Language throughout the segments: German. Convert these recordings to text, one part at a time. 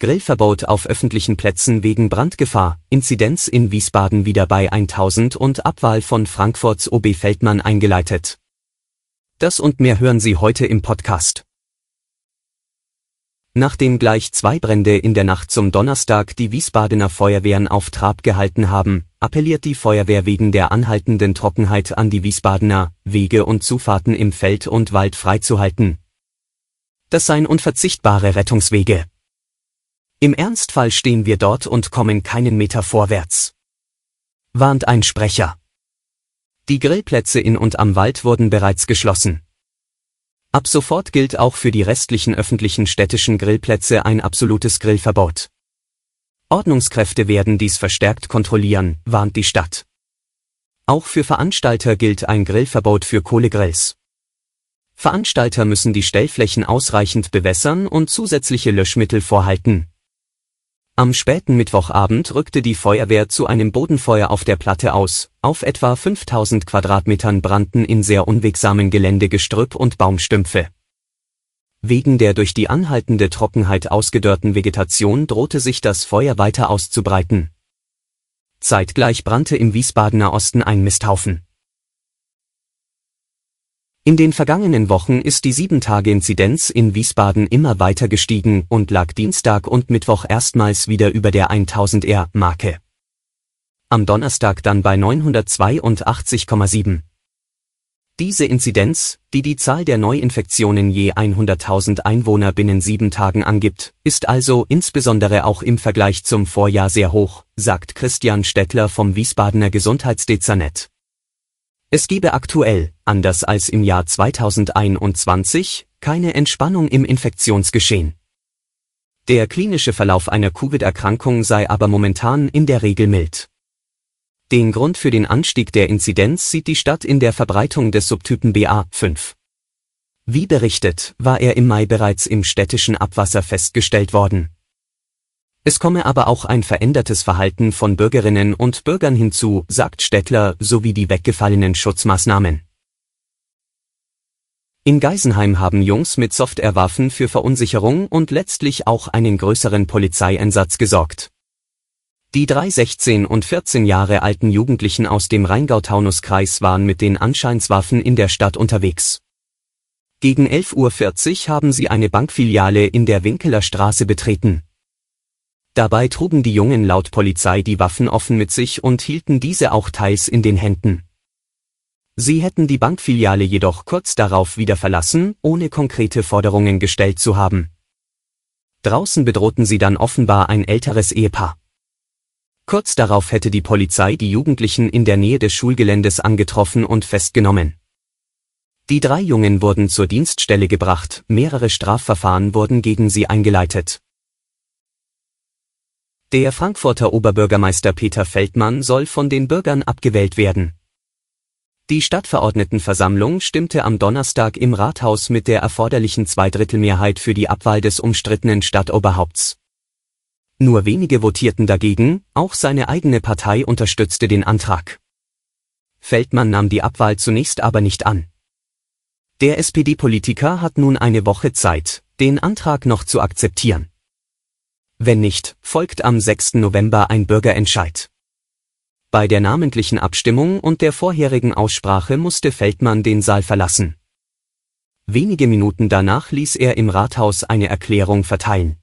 Grillverbot auf öffentlichen Plätzen wegen Brandgefahr, Inzidenz in Wiesbaden wieder bei 1000 und Abwahl von Frankfurts OB Feldmann eingeleitet. Das und mehr hören Sie heute im Podcast. Nachdem gleich zwei Brände in der Nacht zum Donnerstag die Wiesbadener Feuerwehren auf Trab gehalten haben, appelliert die Feuerwehr wegen der anhaltenden Trockenheit an die Wiesbadener, Wege und Zufahrten im Feld und Wald freizuhalten. Das seien unverzichtbare Rettungswege. Im Ernstfall stehen wir dort und kommen keinen Meter vorwärts. Warnt ein Sprecher. Die Grillplätze in und am Wald wurden bereits geschlossen. Ab sofort gilt auch für die restlichen öffentlichen städtischen Grillplätze ein absolutes Grillverbot. Ordnungskräfte werden dies verstärkt kontrollieren, warnt die Stadt. Auch für Veranstalter gilt ein Grillverbot für Kohlegrills. Veranstalter müssen die Stellflächen ausreichend bewässern und zusätzliche Löschmittel vorhalten. Am späten Mittwochabend rückte die Feuerwehr zu einem Bodenfeuer auf der Platte aus, auf etwa 5000 Quadratmetern brannten in sehr unwegsamen Gelände Gestrüpp und Baumstümpfe. Wegen der durch die anhaltende Trockenheit ausgedörrten Vegetation drohte sich das Feuer weiter auszubreiten. Zeitgleich brannte im Wiesbadener Osten ein Misthaufen. In den vergangenen Wochen ist die 7-Tage-Inzidenz in Wiesbaden immer weiter gestiegen und lag Dienstag und Mittwoch erstmals wieder über der 1000R-Marke. Am Donnerstag dann bei 982,7. Diese Inzidenz, die die Zahl der Neuinfektionen je 100.000 Einwohner binnen sieben Tagen angibt, ist also insbesondere auch im Vergleich zum Vorjahr sehr hoch, sagt Christian Stettler vom Wiesbadener Gesundheitsdezernett. Es gebe aktuell, anders als im Jahr 2021, keine Entspannung im Infektionsgeschehen. Der klinische Verlauf einer Covid-Erkrankung sei aber momentan in der Regel mild. Den Grund für den Anstieg der Inzidenz sieht die Stadt in der Verbreitung des Subtypen BA5. Wie berichtet, war er im Mai bereits im städtischen Abwasser festgestellt worden. Es komme aber auch ein verändertes Verhalten von Bürgerinnen und Bürgern hinzu, sagt Stettler, sowie die weggefallenen Schutzmaßnahmen. In Geisenheim haben Jungs mit Softwarewaffen für Verunsicherung und letztlich auch einen größeren Polizeieinsatz gesorgt. Die drei 16 und 14 Jahre alten Jugendlichen aus dem Rheingau-Taunus-Kreis waren mit den Anscheinswaffen in der Stadt unterwegs. Gegen 11.40 Uhr haben sie eine Bankfiliale in der Winkeler Straße betreten. Dabei trugen die Jungen laut Polizei die Waffen offen mit sich und hielten diese auch teils in den Händen. Sie hätten die Bankfiliale jedoch kurz darauf wieder verlassen, ohne konkrete Forderungen gestellt zu haben. Draußen bedrohten sie dann offenbar ein älteres Ehepaar. Kurz darauf hätte die Polizei die Jugendlichen in der Nähe des Schulgeländes angetroffen und festgenommen. Die drei Jungen wurden zur Dienststelle gebracht, mehrere Strafverfahren wurden gegen sie eingeleitet. Der Frankfurter Oberbürgermeister Peter Feldmann soll von den Bürgern abgewählt werden. Die Stadtverordnetenversammlung stimmte am Donnerstag im Rathaus mit der erforderlichen Zweidrittelmehrheit für die Abwahl des umstrittenen Stadtoberhaupts. Nur wenige votierten dagegen, auch seine eigene Partei unterstützte den Antrag. Feldmann nahm die Abwahl zunächst aber nicht an. Der SPD-Politiker hat nun eine Woche Zeit, den Antrag noch zu akzeptieren. Wenn nicht, folgt am 6. November ein Bürgerentscheid. Bei der namentlichen Abstimmung und der vorherigen Aussprache musste Feldmann den Saal verlassen. Wenige Minuten danach ließ er im Rathaus eine Erklärung verteilen.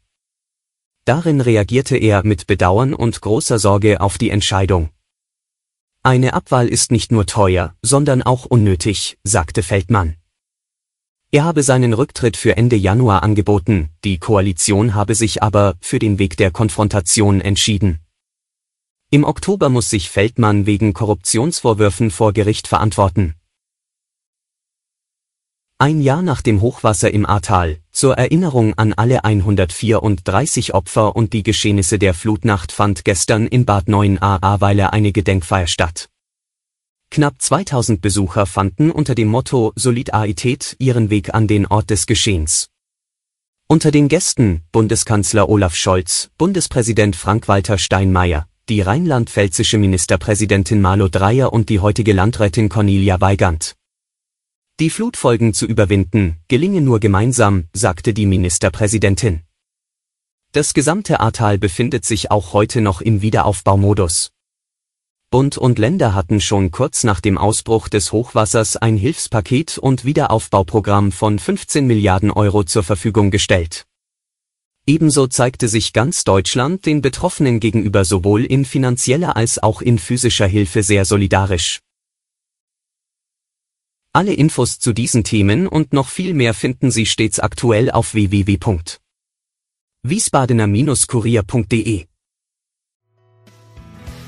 Darin reagierte er mit Bedauern und großer Sorge auf die Entscheidung. Eine Abwahl ist nicht nur teuer, sondern auch unnötig, sagte Feldmann. Er habe seinen Rücktritt für Ende Januar angeboten, die Koalition habe sich aber für den Weg der Konfrontation entschieden. Im Oktober muss sich Feldmann wegen Korruptionsvorwürfen vor Gericht verantworten. Ein Jahr nach dem Hochwasser im Ahrtal, zur Erinnerung an alle 134 Opfer und die Geschehnisse der Flutnacht fand gestern in Bad 9 Ahrweiler eine Gedenkfeier statt. Knapp 2000 Besucher fanden unter dem Motto Solidarität ihren Weg an den Ort des Geschehens. Unter den Gästen Bundeskanzler Olaf Scholz, Bundespräsident Frank-Walter Steinmeier, die rheinland-pfälzische Ministerpräsidentin Malu Dreyer und die heutige Landrätin Cornelia Weigand. Die Flutfolgen zu überwinden, gelinge nur gemeinsam, sagte die Ministerpräsidentin. Das gesamte Ahrtal befindet sich auch heute noch im Wiederaufbaumodus. Bund und Länder hatten schon kurz nach dem Ausbruch des Hochwassers ein Hilfspaket und Wiederaufbauprogramm von 15 Milliarden Euro zur Verfügung gestellt. Ebenso zeigte sich ganz Deutschland den Betroffenen gegenüber sowohl in finanzieller als auch in physischer Hilfe sehr solidarisch. Alle Infos zu diesen Themen und noch viel mehr finden Sie stets aktuell auf www.wiesbadener-kurier.de.